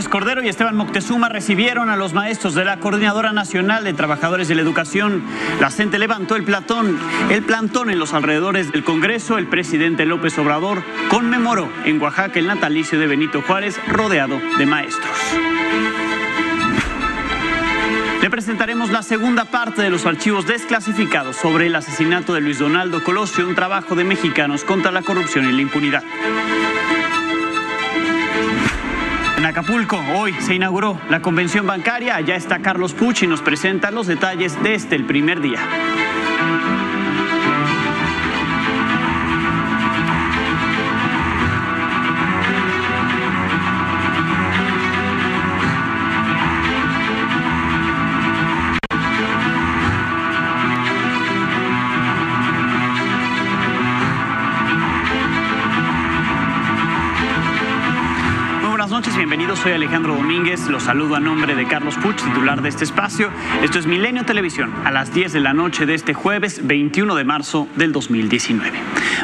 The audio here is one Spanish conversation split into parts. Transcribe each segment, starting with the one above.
Sánchez Cordero y Esteban Moctezuma recibieron a los maestros de la Coordinadora Nacional de Trabajadores de la Educación. La CENTE levantó el platón, el plantón en los alrededores del Congreso. El presidente López Obrador conmemoró en Oaxaca el natalicio de Benito Juárez rodeado de maestros. Le presentaremos la segunda parte de los archivos desclasificados sobre el asesinato de Luis Donaldo Colosio, un trabajo de mexicanos contra la corrupción y la impunidad. Acapulco, hoy se inauguró la convención bancaria. Allá está Carlos Puch y nos presenta los detalles de este, el primer día. Soy Alejandro Domínguez. Los saludo a nombre de Carlos Puch, titular de este espacio. Esto es Milenio Televisión, a las 10 de la noche de este jueves 21 de marzo del 2019.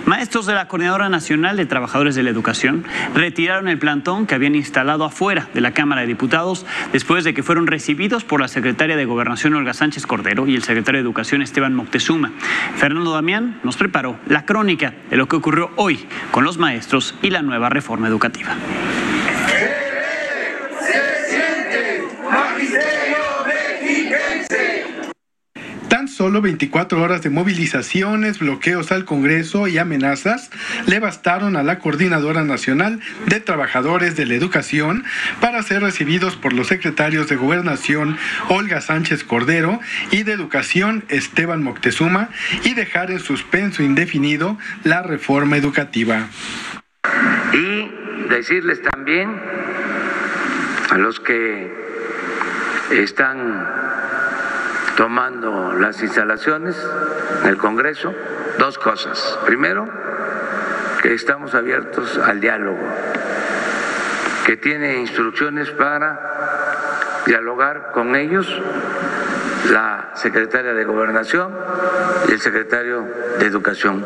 Maestros de la Coordinadora Nacional de Trabajadores de la Educación retiraron el plantón que habían instalado afuera de la Cámara de Diputados después de que fueron recibidos por la secretaria de Gobernación Olga Sánchez Cordero y el secretario de Educación Esteban Moctezuma. Fernando Damián nos preparó la crónica de lo que ocurrió hoy con los maestros y la nueva reforma educativa. Solo 24 horas de movilizaciones, bloqueos al Congreso y amenazas le bastaron a la Coordinadora Nacional de Trabajadores de la Educación para ser recibidos por los secretarios de Gobernación Olga Sánchez Cordero y de Educación Esteban Moctezuma y dejar en suspenso indefinido la reforma educativa. Y decirles también a los que están tomando las instalaciones en el Congreso dos cosas. Primero, que estamos abiertos al diálogo, que tiene instrucciones para dialogar con ellos la secretaria de Gobernación y el secretario de Educación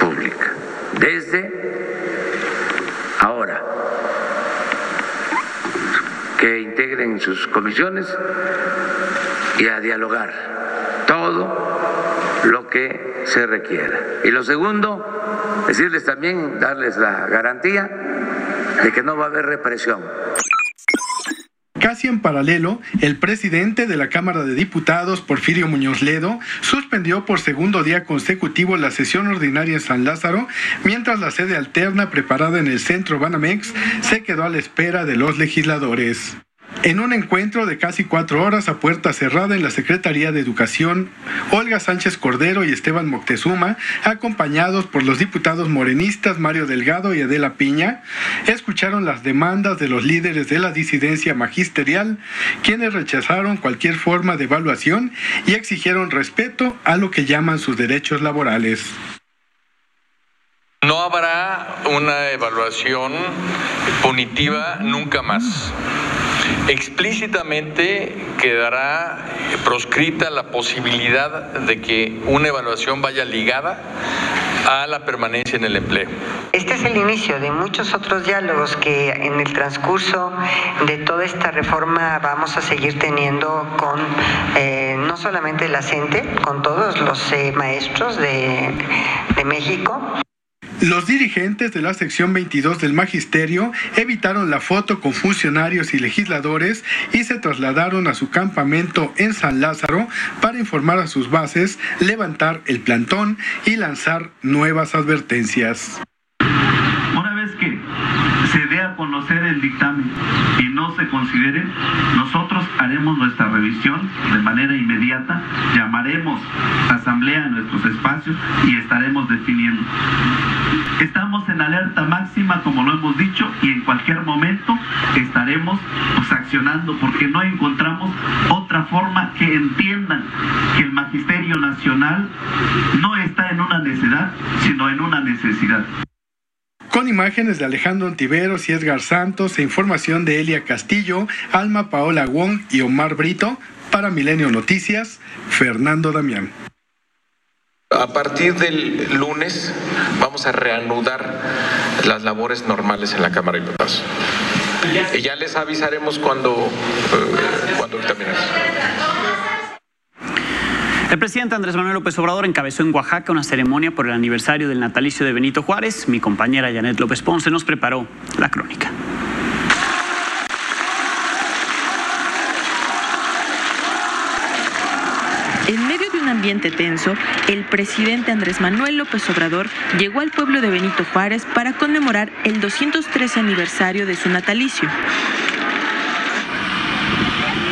Pública. Desde ahora, que integren sus comisiones y a dialogar todo lo que se requiera. Y lo segundo, decirles también, darles la garantía de que no va a haber represión. Casi en paralelo, el presidente de la Cámara de Diputados, Porfirio Muñoz Ledo, suspendió por segundo día consecutivo la sesión ordinaria en San Lázaro, mientras la sede alterna preparada en el centro Banamex se quedó a la espera de los legisladores. En un encuentro de casi cuatro horas a puerta cerrada en la Secretaría de Educación, Olga Sánchez Cordero y Esteban Moctezuma, acompañados por los diputados morenistas Mario Delgado y Adela Piña, escucharon las demandas de los líderes de la disidencia magisterial, quienes rechazaron cualquier forma de evaluación y exigieron respeto a lo que llaman sus derechos laborales. No habrá una evaluación punitiva nunca más explícitamente quedará proscrita la posibilidad de que una evaluación vaya ligada a la permanencia en el empleo. Este es el inicio de muchos otros diálogos que en el transcurso de toda esta reforma vamos a seguir teniendo con eh, no solamente la CENTE, con todos los eh, maestros de, de México. Los dirigentes de la sección 22 del Magisterio evitaron la foto con funcionarios y legisladores y se trasladaron a su campamento en San Lázaro para informar a sus bases, levantar el plantón y lanzar nuevas advertencias. Se dé a conocer el dictamen y no se considere, nosotros haremos nuestra revisión de manera inmediata, llamaremos asamblea en nuestros espacios y estaremos definiendo. Estamos en alerta máxima, como lo hemos dicho, y en cualquier momento estaremos pues, accionando porque no encontramos otra forma que entiendan que el Magisterio Nacional no está en una necesidad, sino en una necesidad. Con imágenes de Alejandro Antiveros y Edgar Santos e información de Elia Castillo, Alma Paola Wong y Omar Brito, para Milenio Noticias, Fernando Damián. A partir del lunes vamos a reanudar las labores normales en la Cámara de Diputados. y ya les avisaremos cuando, eh, cuando dictaminemos. El presidente Andrés Manuel López Obrador encabezó en Oaxaca una ceremonia por el aniversario del natalicio de Benito Juárez. Mi compañera Janet López Ponce nos preparó la crónica. En medio de un ambiente tenso, el presidente Andrés Manuel López Obrador llegó al pueblo de Benito Juárez para conmemorar el 213 aniversario de su natalicio.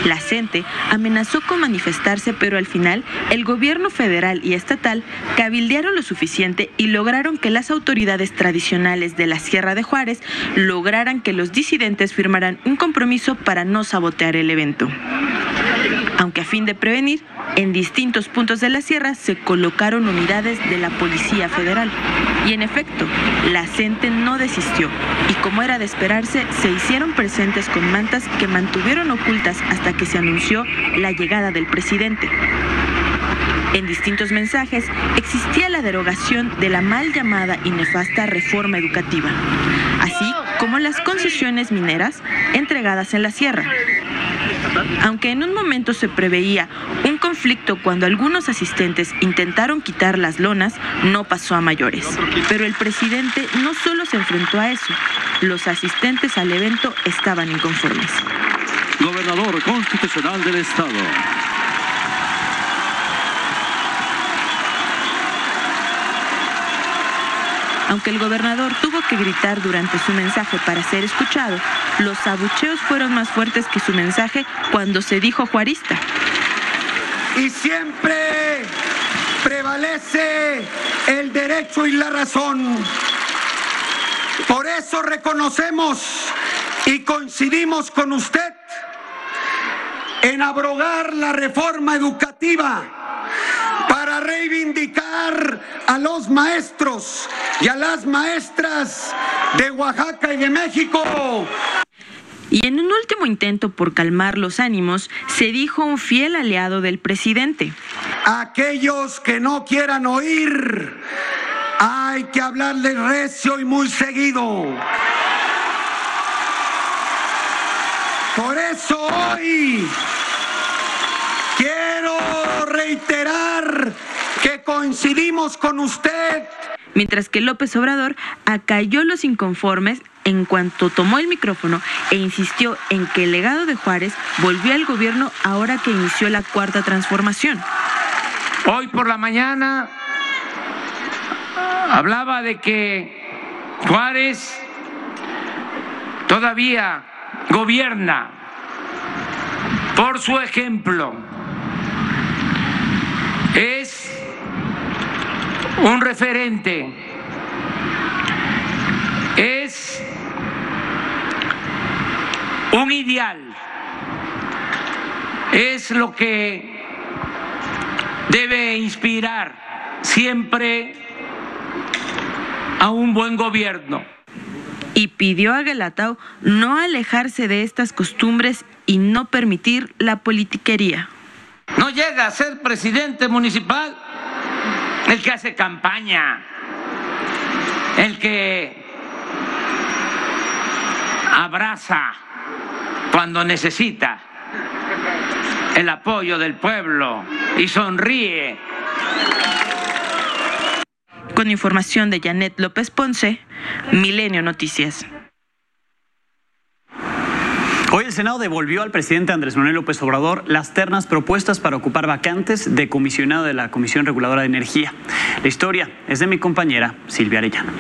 La gente amenazó con manifestarse, pero al final el gobierno federal y estatal cabildearon lo suficiente y lograron que las autoridades tradicionales de la Sierra de Juárez lograran que los disidentes firmaran un compromiso para no sabotear el evento. Aunque a fin de prevenir, en distintos puntos de la sierra se colocaron unidades de la Policía Federal. Y en efecto, la gente no desistió y como era de esperarse, se hicieron presentes con mantas que mantuvieron ocultas hasta que se anunció la llegada del presidente. En distintos mensajes existía la derogación de la mal llamada y nefasta reforma educativa, así como las concesiones mineras entregadas en la sierra. Aunque en un momento se preveía un conflicto cuando algunos asistentes intentaron quitar las lonas, no pasó a mayores. Pero el presidente no solo se enfrentó a eso, los asistentes al evento estaban inconformes. Gobernador constitucional del estado. Aunque el gobernador tuvo que gritar durante su mensaje para ser escuchado, los abucheos fueron más fuertes que su mensaje cuando se dijo juarista. Y siempre prevalece el derecho y la razón. Por eso reconocemos y coincidimos con usted en abrogar la reforma educativa para reivindicar a los maestros y a las maestras de Oaxaca y de México. Y en un último intento por calmar los ánimos, se dijo un fiel aliado del presidente. Aquellos que no quieran oír, hay que hablarles recio y muy seguido. Por eso hoy quiero reiterar que coincidimos con usted mientras que López Obrador acalló los inconformes en cuanto tomó el micrófono e insistió en que el legado de Juárez volvió al gobierno ahora que inició la cuarta transformación. Hoy por la mañana hablaba de que Juárez todavía gobierna por su ejemplo. Es un referente, es un ideal, es lo que debe inspirar siempre a un buen gobierno. Y pidió a Gelatao no alejarse de estas costumbres y no permitir la politiquería. No llega a ser presidente municipal el que hace campaña, el que abraza cuando necesita el apoyo del pueblo y sonríe. Con información de Janet López Ponce, Milenio Noticias. Hoy el Senado devolvió al presidente Andrés Manuel López Obrador las ternas propuestas para ocupar vacantes de comisionado de la Comisión Reguladora de Energía. La historia es de mi compañera Silvia Arellano.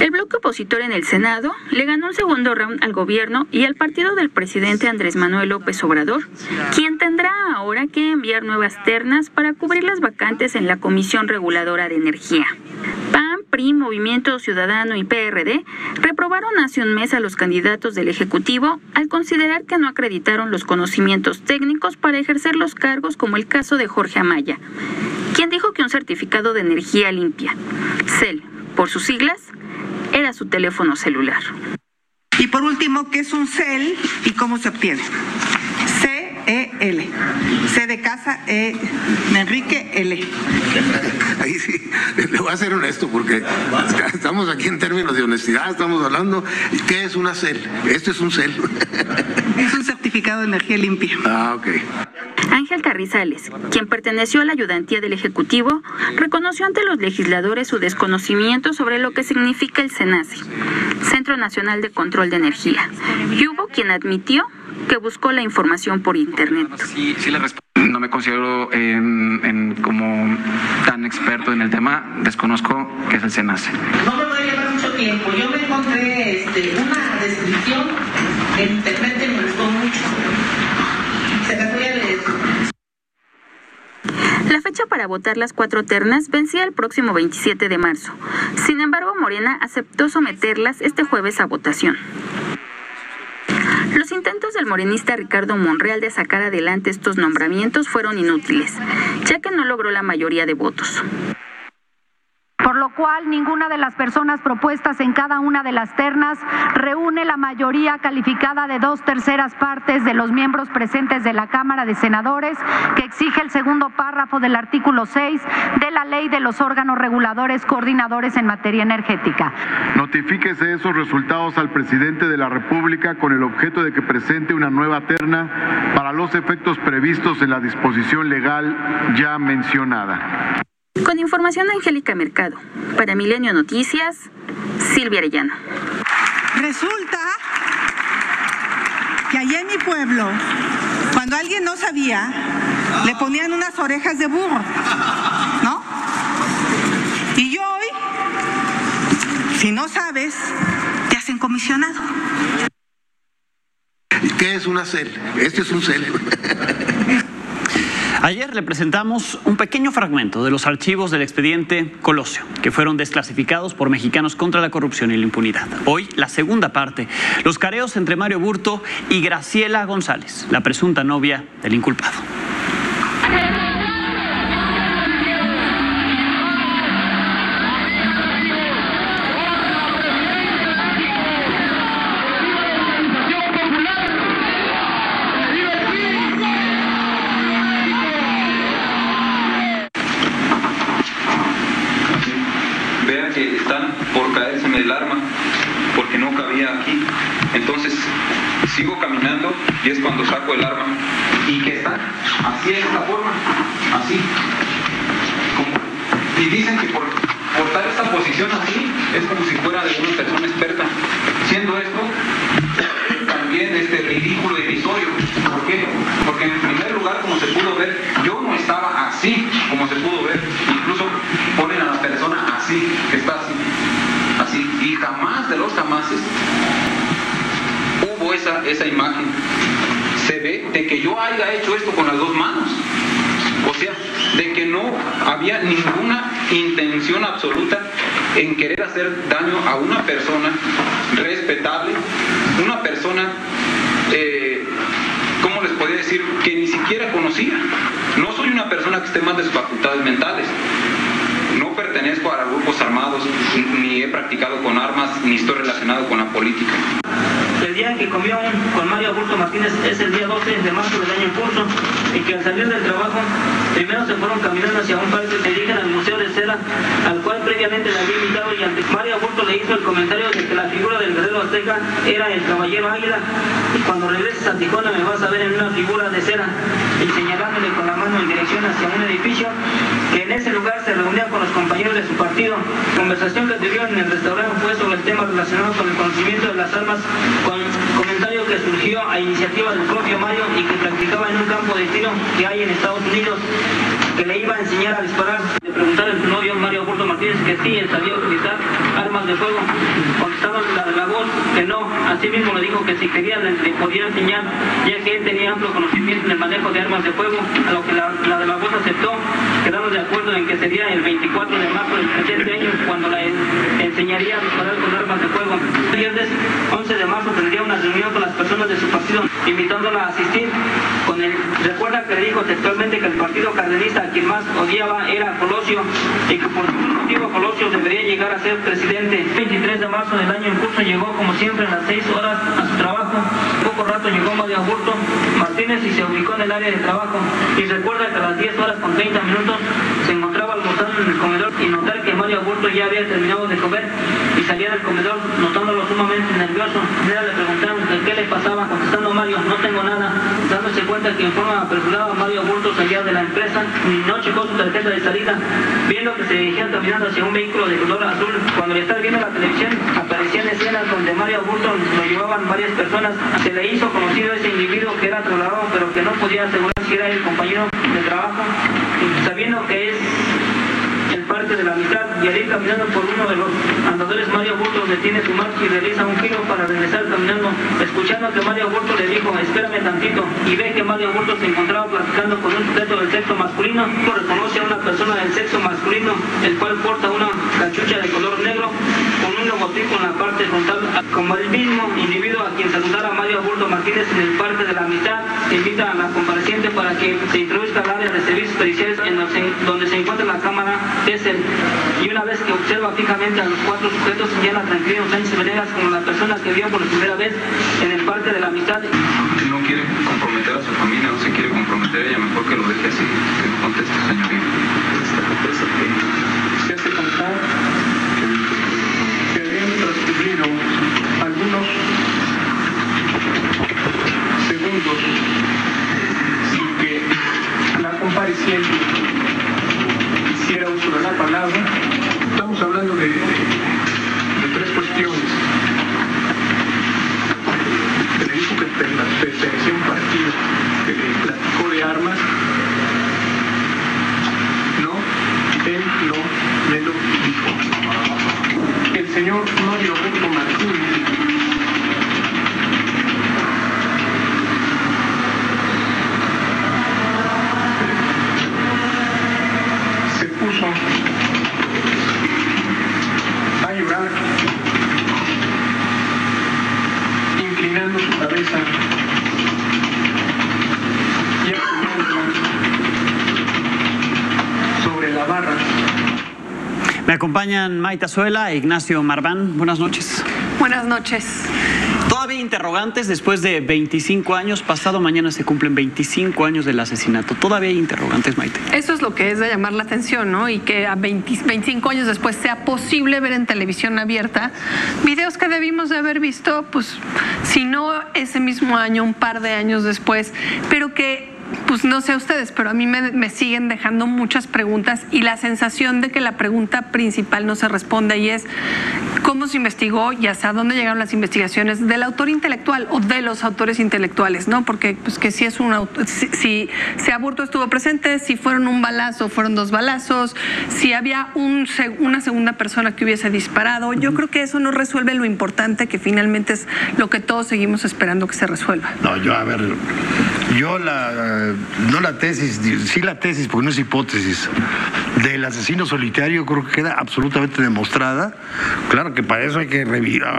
El bloque opositor en el Senado le ganó un segundo round al gobierno y al partido del presidente Andrés Manuel López Obrador, quien tendrá ahora que enviar nuevas ternas para cubrir las vacantes en la Comisión Reguladora de Energía. PAN, PRI, Movimiento Ciudadano y PRD reprobaron hace un mes a los candidatos del Ejecutivo al considerar que no acreditaron los conocimientos técnicos para ejercer los cargos como el caso de Jorge Amaya, quien dijo que un certificado de energía limpia, CEL, por sus siglas, era su teléfono celular. Y por último, ¿qué es un CEL y cómo se obtiene? C E-L. C de casa, E. Enrique L. Ahí sí, le voy a ser honesto porque estamos aquí en términos de honestidad, estamos hablando. ¿Qué es una CEL? Esto es un CEL. Es un certificado de energía limpia. Ah, ok. Ángel Carrizales, quien perteneció a la ayudantía del Ejecutivo, reconoció ante los legisladores su desconocimiento sobre lo que significa el SENACE, Centro Nacional de Control de Energía, y hubo quien admitió que buscó la información por Internet. no me considero en, como tan experto en el tema, desconozco qué es el SENACE. No me voy a llevar mucho tiempo. Yo me encontré este, una descripción en internet y me gustó mucho. Se las voy a leer. La fecha para votar las cuatro ternas vencía el próximo 27 de marzo. Sin embargo, Morena aceptó someterlas este jueves a votación. Los intentos del morenista Ricardo Monreal de sacar adelante estos nombramientos fueron inútiles, ya que no logró la mayoría de votos por lo cual ninguna de las personas propuestas en cada una de las ternas reúne la mayoría calificada de dos terceras partes de los miembros presentes de la Cámara de Senadores, que exige el segundo párrafo del artículo 6 de la Ley de los órganos reguladores coordinadores en materia energética. Notifíquese esos resultados al presidente de la República con el objeto de que presente una nueva terna para los efectos previstos en la disposición legal ya mencionada. Con información de Angélica Mercado. Para Milenio Noticias, Silvia Arellano. Resulta que allá en mi pueblo, cuando alguien no sabía, le ponían unas orejas de burro, ¿no? Y hoy, si no sabes, te hacen comisionado. ¿Qué es una CEL? Este es un CEL. Ayer le presentamos un pequeño fragmento de los archivos del expediente Colosio, que fueron desclasificados por mexicanos contra la corrupción y la impunidad. Hoy, la segunda parte, los careos entre Mario Burto y Graciela González, la presunta novia del inculpado. Y es cuando saco el arma y que está así de esta forma, así. y dicen que por portar esta posición así es como si fuera de una persona experta. Siendo esto también este ridículo y irrisorio. ¿Por qué? Porque en primer lugar, como se pudo ver, yo no estaba así, como se pudo ver. Incluso ponen a la persona así, que está así. Y jamás de los jamases hubo esa, esa imagen se ve de que yo haya hecho esto con las dos manos. O sea, de que no había ninguna intención absoluta en querer hacer daño a una persona respetable, una persona, eh, ¿cómo les podría decir? Que ni siquiera conocía. No soy una persona que esté más de sus facultades mentales. No pertenezco a grupos armados, ni he practicado con armas, ni estoy relacionado con la política. El día en que comió con Mario Augusto Martínez es el día 12 de marzo del año en curso y que al salir del trabajo primero se fueron caminando hacia un parque que dirigen al Museo de Cera, al cual previamente le había invitado y ante Mario le hizo el comentario de que la figura del guerrero azteca era el caballero águila y cuando regreses a Tijuana me vas a ver en una figura de cera y señalándole con la mano en dirección hacia un edificio que en ese lugar se reunía con los compañeros de su partido. Conversación que tuvieron en el restaurante fue sobre el tema relacionado con el conocimiento de las armas comentario que surgió a iniciativa del propio Mario y que practicaba en un campo de tiro que hay en Estados Unidos, que le iba a enseñar a disparar. Le preguntaron a su novio Mario Augusto Martínez que sí, él sabía utilizar armas de fuego. Contestaron la de la voz que no. Así mismo le dijo que si quería le, podía enseñar, ya que él tenía amplio conocimiento en el manejo de armas de fuego, a lo que la, de la voz aceptó, quedando de acuerdo en que sería el 24 de marzo del presente año cuando la enseñaría a disparar con armas de fuego. El viernes 11 de marzo tendría una reunión con las personas de su partido, invitándola a asistir. Con el, recuerda que dijo textualmente que el partido cardenista a quien más odiaba era Colosio y que por ningún motivo Colosio debería llegar a ser presidente. El 23 de marzo del año en curso llegó como siempre a las 6 horas a su trabajo. Poco rato llegó Mario Augusto Martínez y se ubicó en el área de trabajo. Y recuerda que a las 10 horas con 30 minutos se encontraba almorzando en el comedor y notar que Mario Aburto ya había terminado de comer y salía del comedor notándolo sumamente nervioso. Le preguntaron que qué le pasaba, contestando Mario, no tengo nada, dándose cuenta que en forma apresurada Mario Salía de la empresa no checó su tarjeta de salida, viendo que se dirigían caminando hacia un vehículo de color azul. Cuando le estaba viendo la televisión, aparecían escenas donde Mario Aburto lo llevaban varias personas. Se le hizo conocido ese individuo que era trasladado, pero que no podía asegurar si era el compañero de trabajo, sabiendo que es el parte de la mitad y al ir caminando por uno de los andadores Mario Burto detiene su marcha y realiza un giro para regresar caminando, escuchando que Mario Burto le dijo espérame tantito y ve que Mario Burto se encontraba platicando con un sujeto del sexo masculino, reconoce a una persona del sexo masculino, el cual porta una cachucha de color negro con un logotipo en la parte frontal, como el mismo individuo a quien saludara Mario Burto Martínez en el parque de la mitad, invita a la compareciente para que se introduzca al área de servicios periciales en donde se encuentra la cámara es él. Y una vez que observa fijamente a los cuatro sujetos, señala tranquilo Sánchez Venegas como la persona que vio por primera vez en el parque de la amistad. No quiere comprometer a su familia, no se quiere comprometer ella, mejor que lo deje así, que no conteste, señoría. Se hace constar que habían transcurrido algunos segundos sin que la compareciente hiciera uso de la palabra. Estamos hablando de, de tres cuestiones. Que le dijo que pertenecía a un partido, que le platicó de armas. No, él no me lo dijo. El señor Mario Augusto Martínez se puso a llorar, inclinando su cabeza y apoyándola sobre la barra. Me acompañan Maita e Ignacio Marván. Buenas noches. Buenas noches. Todavía interrogantes después de 25 años. Pasado mañana se cumplen 25 años del asesinato. Todavía hay interrogantes, Maite. Eso es lo que es de llamar la atención, ¿no? Y que a 20 25 años después sea posible ver en televisión abierta videos que debimos de haber visto, pues, si no ese mismo año, un par de años después, pero que pues no sé ustedes, pero a mí me, me, siguen dejando muchas preguntas y la sensación de que la pregunta principal no se responde y es cómo se investigó y hasta dónde llegaron las investigaciones del autor intelectual o de los autores intelectuales, ¿no? Porque pues que si es un autor, si, si, si Aburto estuvo presente, si fueron un balazo, fueron dos balazos, si había un, una segunda persona que hubiese disparado, yo creo que eso no resuelve lo importante que finalmente es lo que todos seguimos esperando que se resuelva. No, yo a ver, yo la no la tesis, sí la tesis, porque no es hipótesis, del asesino solitario creo que queda absolutamente demostrada. Claro que para eso hay que,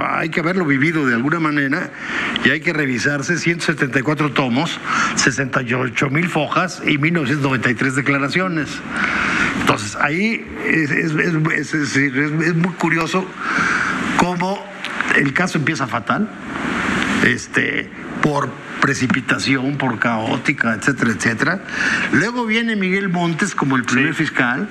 hay que haberlo vivido de alguna manera y hay que revisarse 174 tomos, 68 mil fojas y 1993 declaraciones. Entonces ahí es, es, es, es muy curioso cómo el caso empieza fatal. Este, por precipitación, por caótica, etcétera, etcétera. Luego viene Miguel Montes como el primer sí. fiscal,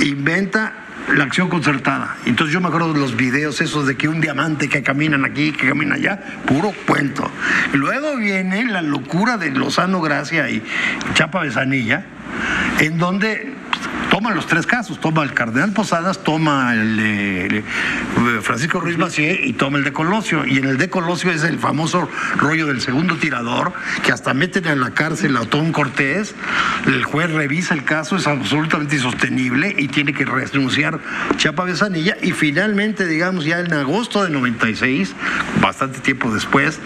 inventa la acción concertada. Entonces yo me acuerdo de los videos esos de que un diamante que caminan aquí, que camina allá, puro cuento. Luego viene la locura de Lozano Gracia y Chapa Besanilla, en donde toma los tres casos, toma el cardenal Posadas, toma el de Francisco Ruiz Macié y toma el de Colosio. Y en el de Colosio es el famoso rollo del segundo tirador, que hasta meten en la cárcel a Otón Cortés, el juez revisa el caso, es absolutamente insostenible y tiene que renunciar Chapa Besanilla. Y finalmente, digamos, ya en agosto de 96, bastante tiempo después,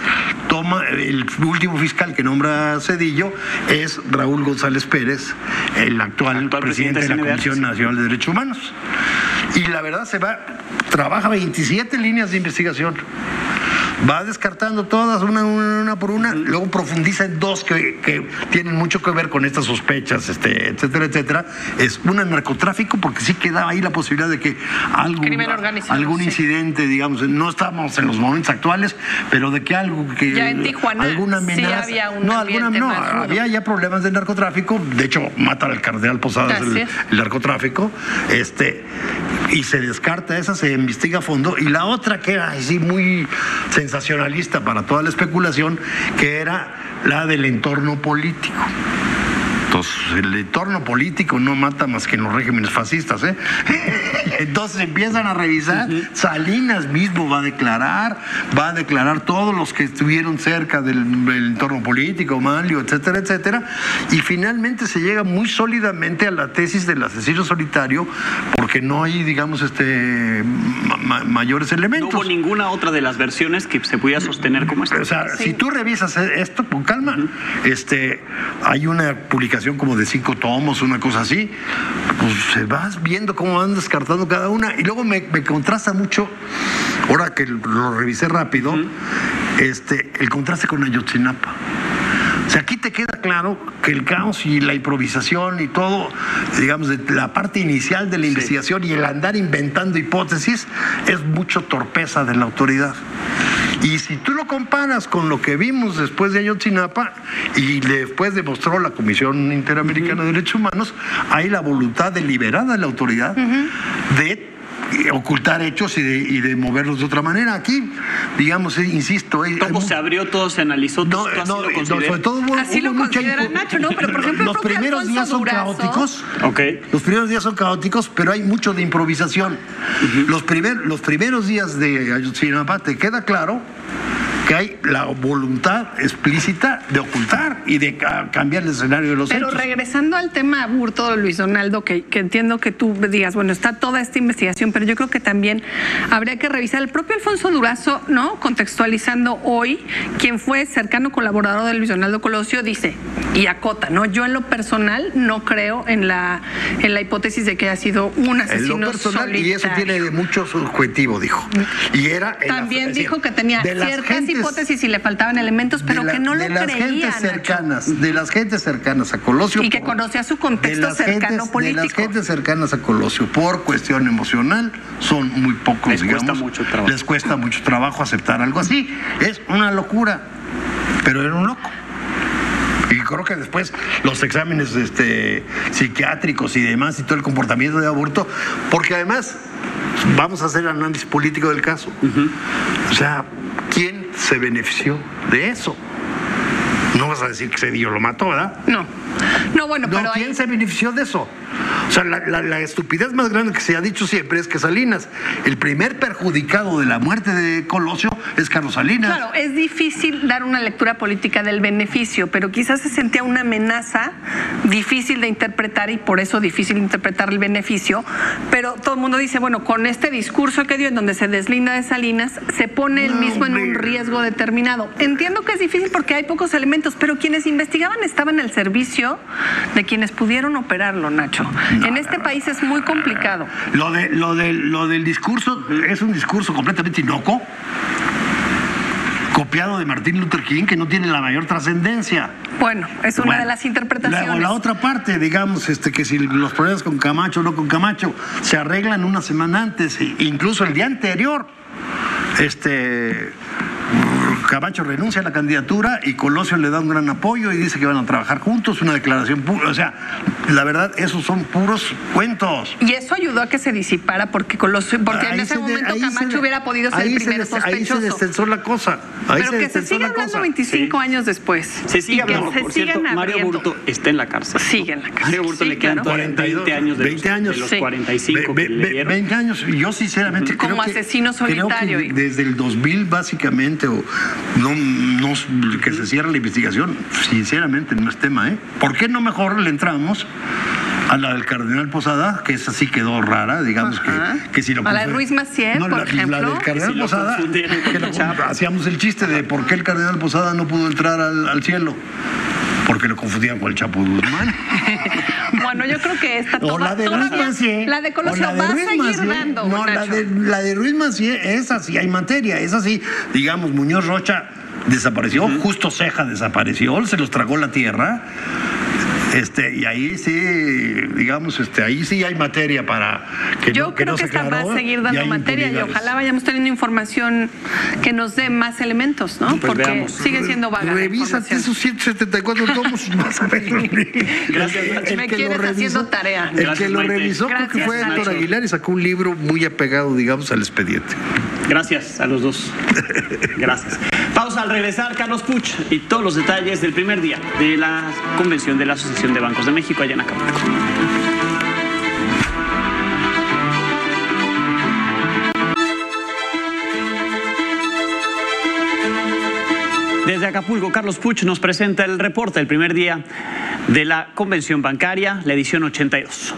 toma el último fiscal que nombra Cedillo, es Raúl González Pérez, el actual, actual presidente, presidente de la Comisión Nacional de Derechos Humanos. Y la verdad se va, trabaja 27 líneas de investigación. Va descartando todas una, una, una por una, luego profundiza en dos que, que tienen mucho que ver con estas sospechas, este, etcétera, etcétera. Es una narcotráfico, porque sí queda ahí la posibilidad de que algo, algún sí. incidente, digamos, no estamos en los momentos actuales, pero de que algo que Ya en Tijuana alguna sí amenaza, había un no, alguna, no, había ya problemas de narcotráfico, de hecho matan al cardenal Posadas el, narcotráfico, este, y se descarta esa, se investiga a fondo, y la otra que era así muy sensacionalista para toda la especulación, que era la del entorno político. Entonces, el entorno político no mata más que en los regímenes fascistas, ¿eh? Entonces empiezan a revisar, Salinas mismo va a declarar, va a declarar todos los que estuvieron cerca del, del entorno político, Manlio, etcétera, etcétera, y finalmente se llega muy sólidamente a la tesis del asesino solitario, porque no hay, digamos, este ma- ma- mayores No elementos. hubo ninguna otra de las versiones que se pudiera sostener como esta. O sea, si tú revisas e- esto con calma, este, hay una publicación como de cinco tomos, una cosa así, pues se vas viendo cómo van descartando cada una. Y luego me, me contrasta mucho, ahora que lo revisé rápido, este, el contraste con Ayotzinapa. O sea, aquí te queda claro que el caos y la improvisación y todo, digamos, de la parte inicial de la investigación y el andar inventando hipótesis es mucho torpeza de la autoridad. Y si tú lo comparas con lo que vimos después de Ayotzinapa y después demostró la Comisión Interamericana de Derechos Humanos, hay la voluntad deliberada de la autoridad de ocultar hechos y de, y de moverlos de otra manera. Aquí, digamos, eh, insisto, Todo se abrió, todo se analizó, no, todo así no, lo no, consideré. sobre todo hubo, Así hubo lo mucha considera Nacho, ¿no? Pero, por ejemplo, los primeros Alfonso días son Durazo- caóticos. Ok. Los primeros días son caóticos, pero hay mucho de improvisación. los, primer- los primeros días de Ayotzinapa te queda claro que hay la voluntad explícita de ocultar y de ca- cambiar el escenario de los Pero hechos. regresando al tema Burto, Luis Donaldo, que, que entiendo que tú digas, bueno, está toda esta investigación, pero yo creo que también habría que revisar el propio Alfonso Durazo, ¿no? Contextualizando hoy, quien fue cercano colaborador de Luis Donaldo Colosio, dice, y acota, ¿no? Yo en lo personal no creo en la, en la hipótesis de que haya sido un En asesino lo personal, y eso tiene de mucho subjetivo, dijo. Y era en la- También decir, dijo que tenía ciertas hipótesis y le faltaban elementos, pero la- que no lo de las creían. gentes Nacho. cercanas, de las gentes cercanas a Colosio. Y que conocía su contexto cercano gentes, De político. las gentes cercanas a Colosio por cuestión emocional son muy pocos, Les cuesta mucho trabajo. Les cuesta mucho trabajo aceptar algo así. Es una locura, pero era un loco. Y creo que después los exámenes este, psiquiátricos y demás y todo el comportamiento de aborto, porque además vamos a hacer análisis político del caso. O sea, ¿quién se benefició de eso? No vas a decir que Cedillo lo mató, ¿verdad? No. No, bueno, No, pero ¿quién se benefició de eso? O sea, la, la- la estupidez más grande que se ha dicho siempre es que Salinas, el primer perjudicado de la muerte de Colosio es Carlos Salinas. Claro, es difícil dar una lectura política del beneficio, pero quizás se sentía una amenaza difícil de interpretar y por eso difícil de interpretar el beneficio. Pero todo el mundo dice, bueno, con este discurso que dio en donde se deslinda de Salinas, se pone él mismo en un riesgo determinado. Entiendo que es difícil porque hay pocos elementos, pero quienes investigaban estaban al servicio de quienes pudieron operarlo, Nacho. en este país es muy complicado. Lo, de, lo, de- lo del discurso es un discurso completamente inocuo, copiado de Martín Luther King, que no tiene la mayor trascendencia. Bueno, es una Bueno, de las interpretaciones. Luego, la otra parte, digamos, este, que si los problemas con Camacho o no con Camacho se arreglan una semana antes, e incluso el día anterior, este. Camacho renuncia a la candidatura y Colosio le da un gran apoyo y dice que van a trabajar juntos, una declaración pura. O sea, la verdad, esos son puros cuentos. Y eso ayudó a que se disipara porque, Colosio- porque en ese se de- momento Camacho se hubiera podido ser el se primer des- Ahí se sospechoso. destensó la cosa. Ahí Pero que se la hablando cosa. 25 años después. Se sigue Y hablando, se por cierto, Mario. Burto está en la cárcel. Sigue en la cárcel. Mario Burto Sí, le quedan claro. todavía 20 años de 20 los, años. de los Sí. 45 Ve- que ve- le ve- dieron. 20 años. Yo sinceramente Como creo que- asesino creo que solitario, desde el 2000 básicamente, o no, no- que se cierra la investigación, sinceramente no es tema, ¿eh? ¿Por qué no mejor le entramos a la del cardenal Posada, que esa sí quedó rara, digamos que, que si lo A la de Ruiz Massieu, No, por la, ejemplo. La del cardenal si Posada, que lo- hacíamos el chiste de por qué el cardenal Posada no pudo entrar al, al cielo. Porque lo confundían con el Chapo Guzmán. bueno, yo creo que esta o la de Ruiz Macié. La de Colosio o la de va a Ruiz seguir Macié. dando. No, la de, la de Ruiz Macié, esa sí hay materia, esa sí, digamos, Muñoz Rocha desapareció, Justo Ceja desapareció, se los tragó la tierra. Este, y ahí sí, digamos, este, ahí sí hay materia para que Yo no, que creo no que se esta va a seguir dando materia y ojalá vayamos teniendo información que nos dé más elementos, ¿no? Pues Porque veamos. sigue siendo vaga. Revísate esos 174 tomos más o menos. Gracias, El- Me que lo quieres revisó- haciendo tarea. El que lo Maite. revisó creo que Gracias, fue Héctor. Aguilar y sacó un libro muy apegado, digamos, al expediente. Gracias a los dos. Gracias. Pausa al regresar, Carlos Puch y todos los detalles del primer día de la convención de la Asociación de Bancos de México allá en Acapulco. Desde Acapulco, Carlos Puch nos presenta el reporte del primer día de la convención bancaria, la edición 82.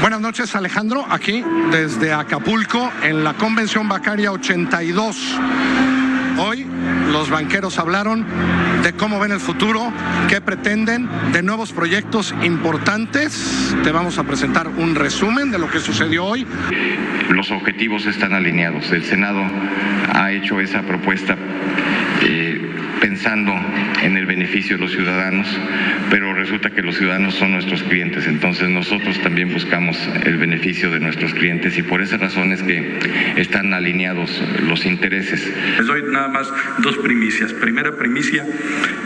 Buenas noches Alejandro, aquí desde Acapulco en la Convención Bancaria 82. Hoy los banqueros hablaron de cómo ven el futuro, qué pretenden, de nuevos proyectos importantes. Te vamos a presentar un resumen de lo que sucedió hoy. Los objetivos están alineados. El Senado ha hecho esa propuesta pensando en el beneficio de los ciudadanos, pero resulta que los ciudadanos son nuestros clientes, entonces nosotros también buscamos el beneficio de nuestros clientes y por esa razón es que están alineados los intereses. Les doy nada más dos primicias. Primera primicia,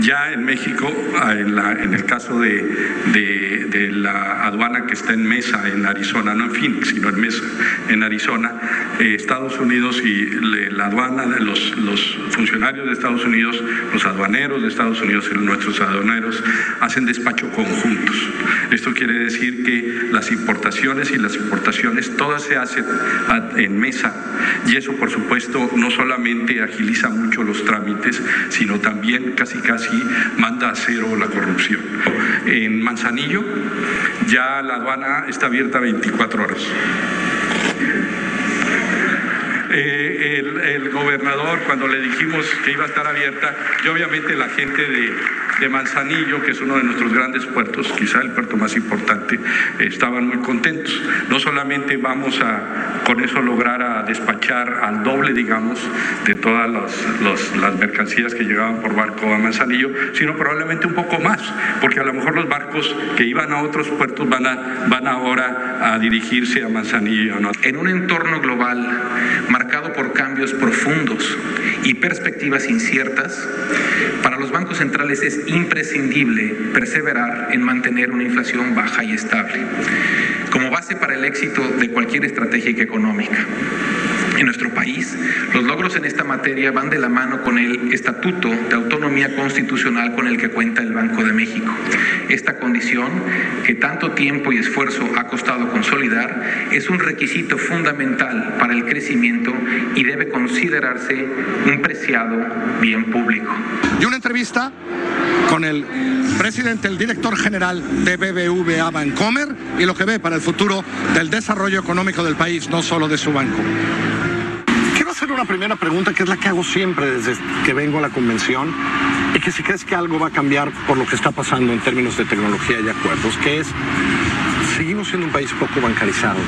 ya en México, ah, en, la- en el caso de, de- de la aduana que está en Mesa, en Arizona, no en Phoenix, sino en Mesa, en Arizona, Estados Unidos y la aduana, los, los funcionarios de Estados Unidos, los aduaneros de Estados Unidos y nuestros aduaneros hacen despacho conjuntos. Esto quiere decir que las importaciones y las exportaciones todas se hacen en mesa y eso por supuesto no solamente agiliza mucho los trámites, sino también casi casi manda a cero la corrupción. En Manzanillo ya la aduana está abierta 24 horas. Eh, el, el gobernador, cuando le dijimos que iba a estar abierta, y obviamente la gente de, de Manzanillo, que es uno de nuestros grandes puertos, quizá el puerto más importante, eh, estaban muy contentos. No solamente vamos a con eso lograr a despachar al doble, digamos, de todas los- los- las mercancías que llegaban por barco a Manzanillo, sino probablemente un poco más, porque a lo mejor los barcos que iban a otros puertos van, a, van ahora a dirigirse a Manzanillo. ¿no? En un entorno global marcado por cambios profundos y perspectivas inciertas, para los bancos centrales es imprescindible perseverar en mantener una inflación baja y estable, como base para el éxito de cualquier estrategia económica. En nuestro país, los logros en esta materia van de la mano con el Estatuto de Autonomía Constitucional con el que cuenta el Banco de México. Esta condición, que tanto tiempo y esfuerzo ha costado consolidar, es un requisito fundamental para el crecimiento y debe considerarse un preciado bien público. Y una entrevista con el presidente, el director general de BBVA Bancomer y lo que ve para el futuro del desarrollo económico del país, no solo de su banco. Quiero hacer una primera pregunta que es la que hago siempre desde que vengo a la convención y que si crees que algo va a cambiar por lo que está pasando en términos de tecnología y acuerdos, que es seguimos siendo un país poco bancarizado.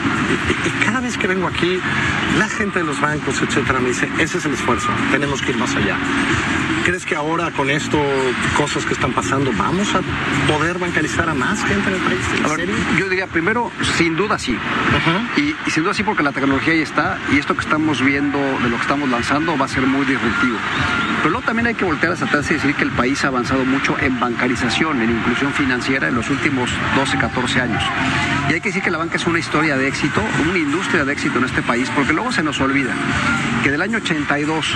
Y, cada vez que vengo aquí, la gente de los bancos, etcétera, me dice, ese es el esfuerzo, tenemos que ir más allá. ¿Crees que ahora con esto, cosas que están pasando, vamos a poder bancarizar a más gente en el país? ¿En A ver, yo diría primero, sin duda sí. y, y sin duda sí porque la tecnología ahí está y esto que estamos viendo de lo que estamos lanzando va a ser muy disruptivo. Pero luego también hay que voltear hacia atrás y decir que el país ha avanzado mucho en bancarización, en inclusión financiera en los últimos 12, 14 años. Y hay que decir que la banca es una historia de éxito, una industria de éxito en este país, porque luego se nos olvida que del año 82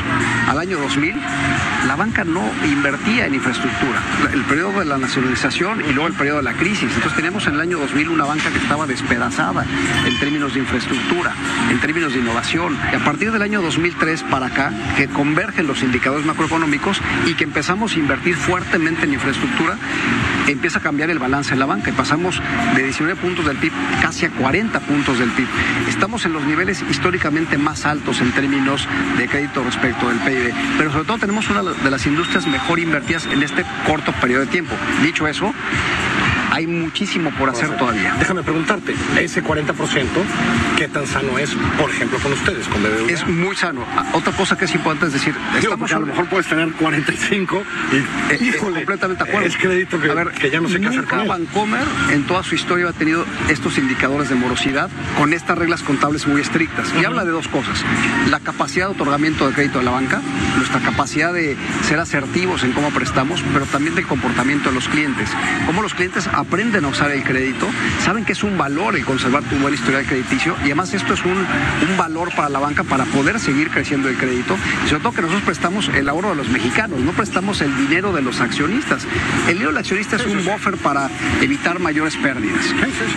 al año 2000 la banca no invertía en infraestructura. El periodo de la nacionalización y luego el periodo de la crisis. Entonces teníamos en el año 2000 una banca que estaba despedazada en términos de infraestructura, en términos de innovación. Y a partir del año 2003 para acá, que convergen los indicadores macroeconómicos y que empezamos a invertir fuertemente en infraestructura, empieza a cambiar el balance de la banca y pasamos de 19 puntos del PIB casi a 40 puntos del PIB. Estamos en los niveles históricamente más altos en términos de crédito respecto del PIB. Pero sobre todo tenemos una de las industrias mejor invertidas en este corto periodo de tiempo. Dicho eso, hay muchísimo por hacer todavía. Déjame preguntarte, ese 40%, ¿qué tan sano es, por ejemplo, con ustedes, con BBVA? Es muy sano. Ah, Otra cosa que es importante es decir, Digo, porque a lo mejor puedes tener 45 y, Eh, eh, híjole, completamente de acuerdo. es crédito que, A ver, que ya no sé qué hacer con él. Bancomer en toda su historia ha tenido estos indicadores de morosidad con estas reglas contables muy estrictas. Y habla de dos cosas. La capacidad de otorgamiento de crédito de la banca, nuestra capacidad de ser asertivos en cómo prestamos, pero también del comportamiento de los clientes. Cómo los clientes aprenden a usar el crédito, saben que es un valor el conservar tu buen historial crediticio y además esto es un, un valor para la banca para poder seguir creciendo el crédito. Y sobre todo que nosotros prestamos el ahorro de los mexicanos, no prestamos el dinero de los accionistas. El dinero del accionista es un buffer para evitar mayores pérdidas.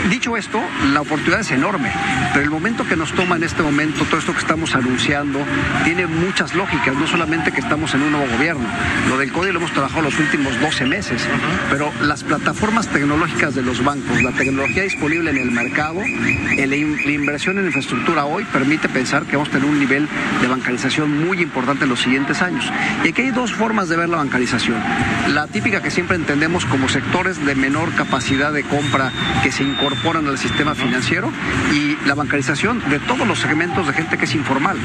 Dicho esto, la oportunidad es enorme, pero el momento que nos toma en este momento, todo esto que estamos anunciando, tiene muchas lógicas, no solamente que estamos en un nuevo gobierno. Lo del código lo hemos trabajado los últimos 12 meses, pero las plataformas tecnológicas de los bancos, la tecnología disponible en el mercado, el in- la inversión en infraestructura hoy permite pensar que vamos a tener un nivel de bancarización muy importante en los siguientes años. Y aquí hay dos formas de ver la bancarización. La típica que siempre entendemos como sectores de menor capacidad de compra que se incorporan al sistema financiero y la bancarización de todos los segmentos de gente que es informal.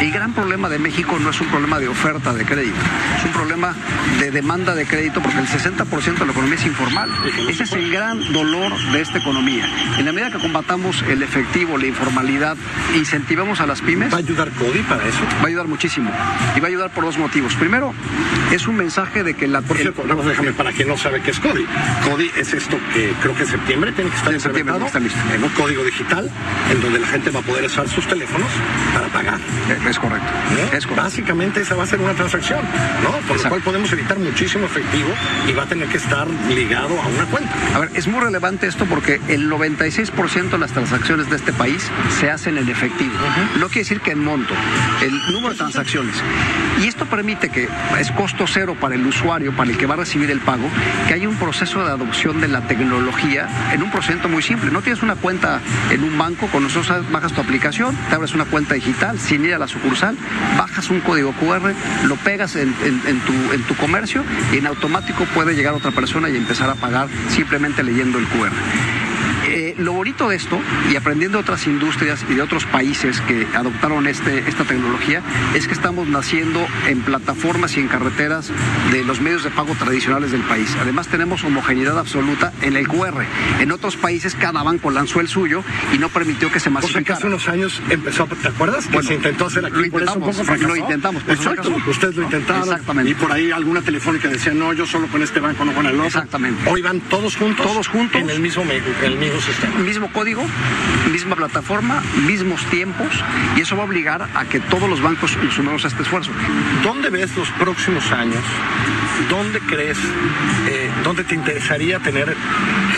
El gran problema de México no es un problema de oferta de crédito, es un problema de demanda de crédito porque el 60% de la economía es informal. Ese es el gran dolor de esta economía. En la medida que combatamos el efectivo, la informalidad, incentivamos a las pymes. ¿Va a ayudar CODI para eso? Va a ayudar muchísimo. Y va a ayudar por dos motivos. Primero, es un mensaje de que la... Por cierto, nada más déjame para quien no sabe qué es CODI. CODI es esto que creo que en septiembre tiene que estar En septiembre que estar en un código digital en donde la gente va a poder usar sus teléfonos para pagar. Es correcto. Es Básicamente esa va a ser una transacción, ¿no? Por lo cual podemos evitar muchísimo efectivo y va a tener que estar ligado a una cuenta. A ver, es muy relevante esto porque el 96% de las transacciones de este país se hacen en efectivo. No quiere decir que en monto, el número de transacciones. Y esto permite que es costo cero para el usuario, para el que va a recibir el pago, que haya un proceso de adopción de la tecnología en un procedimiento muy simple. No tienes una cuenta en un banco, con nosotros bajas tu aplicación, te abres una cuenta digital, sin ir a la sucursal, bajas un código QR, lo pegas en, en- en tu, en tu comercio y en automático puede llegar otra persona y empezar a pagar leyendo el QR. Eh, lo bonito de esto, y aprendiendo de otras industrias y de otros países que adoptaron este, esta tecnología, es que estamos naciendo en plataformas y en carreteras de los medios de pago tradicionales del país. Además tenemos homogeneidad absoluta en el QR. En otros países cada banco lanzó el suyo y no permitió que se O sea que masificara. hace unos años empezó, ¿te acuerdas? Que Bueno, se intentó hacer aquí, lo por eso un intentamos, poco fracasó. lo intentamos, por eso Exacto, ustedes lo intentaron. Exactamente. Y por ahí alguna telefónica decía, no, yo solo con este banco, no con el otro. Exactamente. Hoy van todos juntos. Todos juntos. En el mismo, me- el mismo sistema. mismo código, misma plataforma, mismos tiempos, y eso va a obligar a que todos los bancos sumemos a este esfuerzo. ¿Dónde ves los próximos años? ¿Dónde crees, eh, dónde te interesaría tener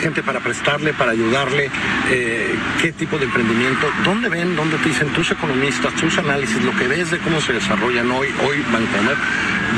gente para prestarle, para ayudarle? Eh, ¿Qué tipo de emprendimiento? ¿Dónde ven, dónde te dicen tus economistas, tus análisis, lo que ves de cómo se desarrollan hoy, hoy Bancomer?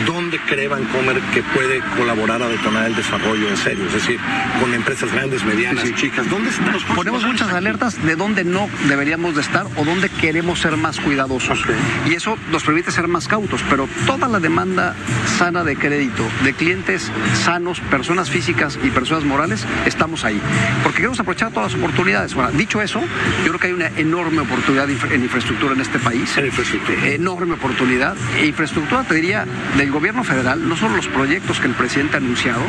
¿Dónde cree Bancomer que puede colaborar a detonar el desarrollo en serio? Es decir, con empresas grandes, medianas, chicas. ¿Dónde están próximos Ponemos muchas alertas de dónde no deberíamos de estar o dónde queremos ser más cuidadosos. Y eso nos permite ser más cautos, pero toda la demanda sana de crédito, de clientes sanos, personas físicas y personas morales, estamos ahí. Porque queremos aprovechar todas las oportunidades. Ahora, dicho eso, yo creo que hay una enorme oportunidad de en infraestructura en este país. Eh, Enorme oportunidad. E infraestructura, te diría, del gobierno federal, no solo los proyectos que el presidente ha anunciado,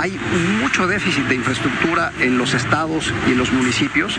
hay mucho déficit de infraestructura en los estados y en los municipios,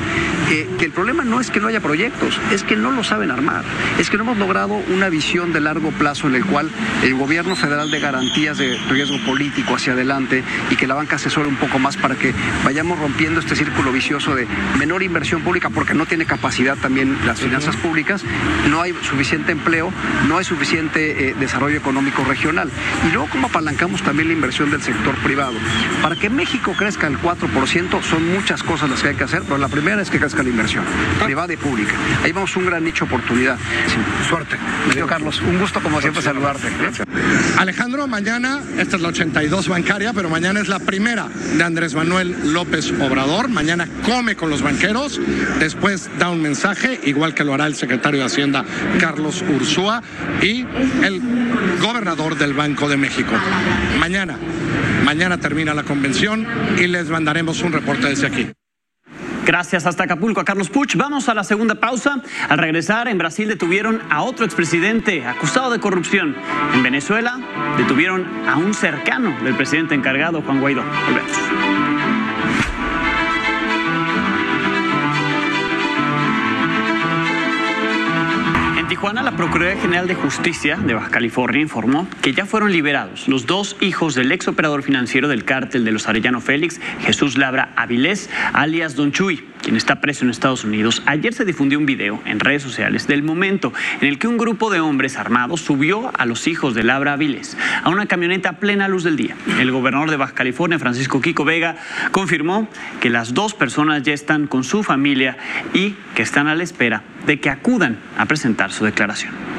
eh, que el problema no es que no haya proyectos, es que no lo saben armar, es que no hemos logrado una visión de largo plazo en el cual el gobierno federal dé garantías de riesgo político hacia adelante y que la banca asesore un poco más para que vayamos rompiendo este círculo vicioso de menor inversión pública porque no tiene capacidad también las finanzas públicas, no hay suficiente empleo, no hay suficiente eh, desarrollo económico regional. Y luego cómo apalancamos también la inversión del sector privado. Para que México crezca el 4% son muchas cosas las que hay que hacer, pero la primera es que crezca la inversión, privada y pública. Ahí vamos un gran nicho de oportunidad. Suerte. Tío Carlos, un gusto como siempre saludarte. Alejandro, mañana, esta es la 82 bancaria, pero mañana es la primera de Andrés Manuel López Obrador. Mañana come con los banqueros, después da un mensaje, igual que lo hará el secretario de Hacienda Carlos Ursúa y el gobernador del Banco de México. Mañana, mañana termina la convención y les mandaremos un reporte desde aquí. Gracias hasta Acapulco a Carlos Puch. Vamos a la segunda pausa. Al regresar, en Brasil detuvieron a otro expresidente acusado de corrupción. En Venezuela detuvieron a un cercano del presidente encargado, Juan Guaidó. Volvemos. Tijuana, la Procuraduría General de Justicia de Baja California informó que ya fueron liberados los dos hijos del ex operador financiero del cártel de los Arellano Félix, Jesús Labra Avilés, alias Don Chuy, quien está preso en Estados Unidos. Ayer se difundió un video en redes sociales del momento en el que un grupo de hombres armados subió a los hijos de Labra Avilés a una camioneta a plena luz del día. El gobernador de Baja California, Francisco Kiko Vega, confirmó que las dos personas ya están con su familia y que están a la espera de que acudan a presentar su declaración.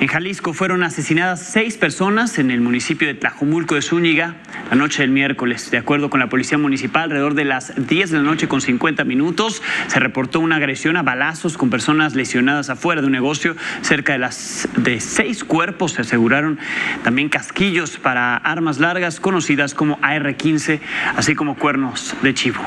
En Jalisco fueron asesinadas seis personas en el municipio de Tlajumulco de Zúñiga la noche del miércoles. De acuerdo con la policía municipal, alrededor de las 10 de la noche con 50 minutos se reportó una agresión a balazos con personas lesionadas afuera de un negocio. Cerca de, las, de seis cuerpos se aseguraron también casquillos para armas largas conocidas como AR-15, así como cuernos de chivo.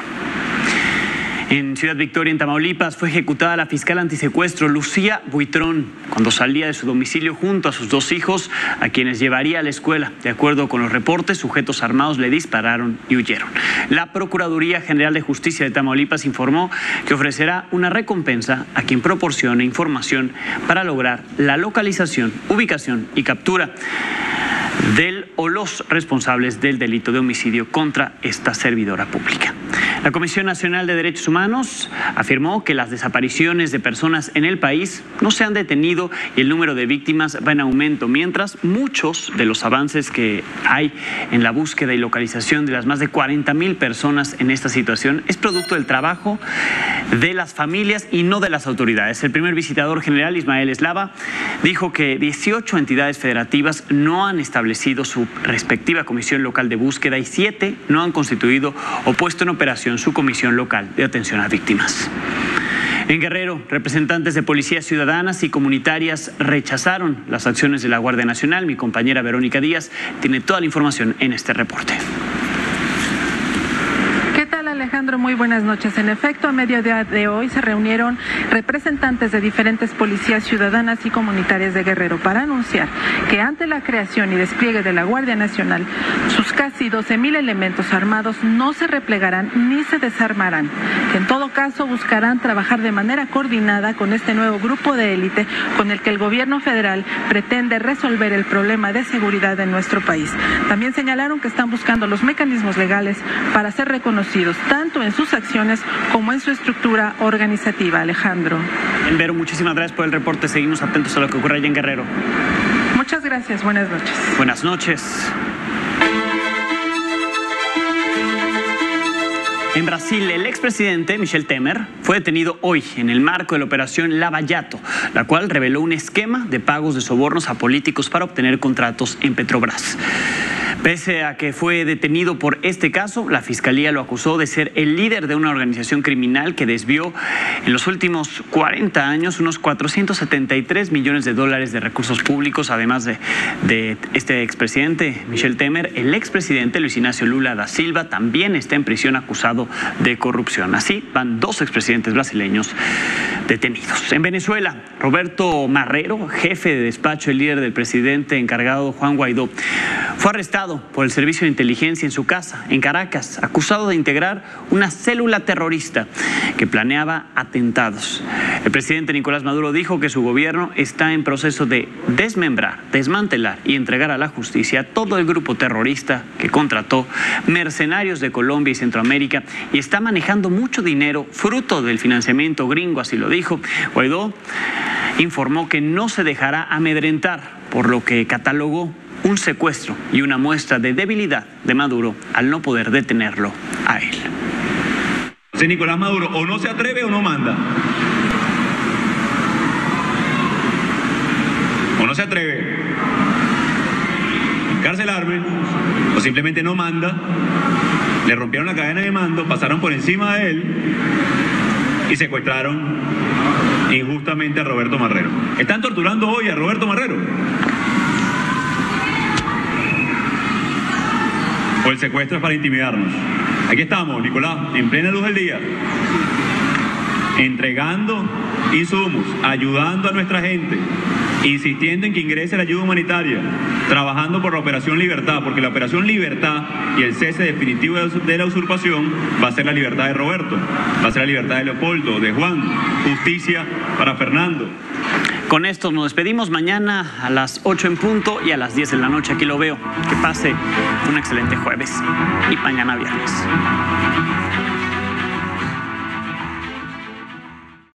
En Ciudad Victoria, en Tamaulipas, fue ejecutada la fiscal antisecuestro Lucía Buitrón cuando salía de su domicilio junto a sus dos hijos, a quienes llevaría a la escuela. De acuerdo con los reportes, sujetos armados le dispararon y huyeron. La Procuraduría General de Justicia de Tamaulipas informó que ofrecerá una recompensa a quien proporcione información para lograr la localización, ubicación y captura del o los responsables del delito de homicidio contra esta servidora pública. La Comisión Nacional de Derechos Humanos afirmó que las desapariciones de personas en el país no se han detenido y el número de víctimas va en aumento, mientras muchos de los avances que hay en la búsqueda y localización de las más de 40 mil personas en esta situación es producto del trabajo de las familias y no de las autoridades. El primer visitador general, Ismael Eslava, dijo que 18 entidades federativas no han establecido su respectiva comisión local de búsqueda y siete no han constituido o puesto en operación su comisión local de atención a víctimas. En Guerrero, representantes de policías ciudadanas y comunitarias rechazaron las acciones de la Guardia Nacional. Mi compañera Verónica Díaz tiene toda la información en este reporte. Alejandro? Muy buenas noches. En efecto, a mediodía de hoy se reunieron representantes de diferentes policías ciudadanas y comunitarias de Guerrero para anunciar que ante la creación y despliegue de la Guardia Nacional, sus casi 12 mil elementos armados no se replegarán ni se desarmarán, que en todo caso buscarán trabajar de manera coordinada con este nuevo grupo de élite con el que el gobierno federal pretende resolver el problema de seguridad en nuestro país. También señalaron que están buscando los mecanismos legales para ser reconocidos tanto en sus acciones como en su estructura organizativa. Alejandro. Envero, muchísimas gracias por el reporte. Seguimos atentos a lo que ocurre allá en Guerrero. Muchas gracias. Buenas noches. Buenas noches. En Brasil, el expresidente Michel Temer fue detenido hoy en el marco de la operación Lavallato, la cual reveló un esquema de pagos de sobornos a políticos para obtener contratos en Petrobras. Pese a que fue detenido por este caso, la fiscalía lo acusó de ser el líder de una organización criminal que desvió en los últimos 40 años unos 473 millones de dólares de recursos públicos, además de, este expresidente Michel Temer. El expresidente Luis Ignacio Lula da Silva también está en prisión acusado de corrupción. Así van dos expresidentes brasileños detenidos. En Venezuela, Roberto Marrero, jefe de despacho, el líder del presidente encargado Juan Guaidó, fue arrestado por el Servicio de Inteligencia en su casa, en Caracas, acusado de integrar una célula terrorista que planeaba atentados. El presidente Nicolás Maduro dijo que su gobierno está en proceso de desmembrar, desmantelar y entregar a la justicia todo el grupo terrorista que contrató mercenarios de Colombia y Centroamérica y está manejando mucho dinero fruto del financiamiento gringo, así lo dijo. Guaidó informó que no se dejará amedrentar, por lo que catalogó un secuestro y una muestra de debilidad de Maduro al no poder detenerlo a él. Nicolás Maduro o no se atreve o no manda. O no se atreve. encarcelarme o simplemente no manda. Le rompieron la cadena de mando, pasaron por encima de él y secuestraron injustamente a Roberto Marrero. Están torturando hoy a Roberto Marrero. O el secuestro es para intimidarnos. Aquí estamos, Nicolás, en plena luz del día, entregando insumos, ayudando a nuestra gente, insistiendo en que ingrese la ayuda humanitaria, trabajando por la Operación Libertad, porque la Operación Libertad y el cese definitivo de la usurpación va a ser la libertad de Roberto, va a ser la libertad de Leopoldo, de Juan, justicia para Fernando. Con esto nos despedimos mañana a las 8 en punto y a las 10 de la noche. Aquí lo veo. Que pase un excelente jueves y mañana viernes.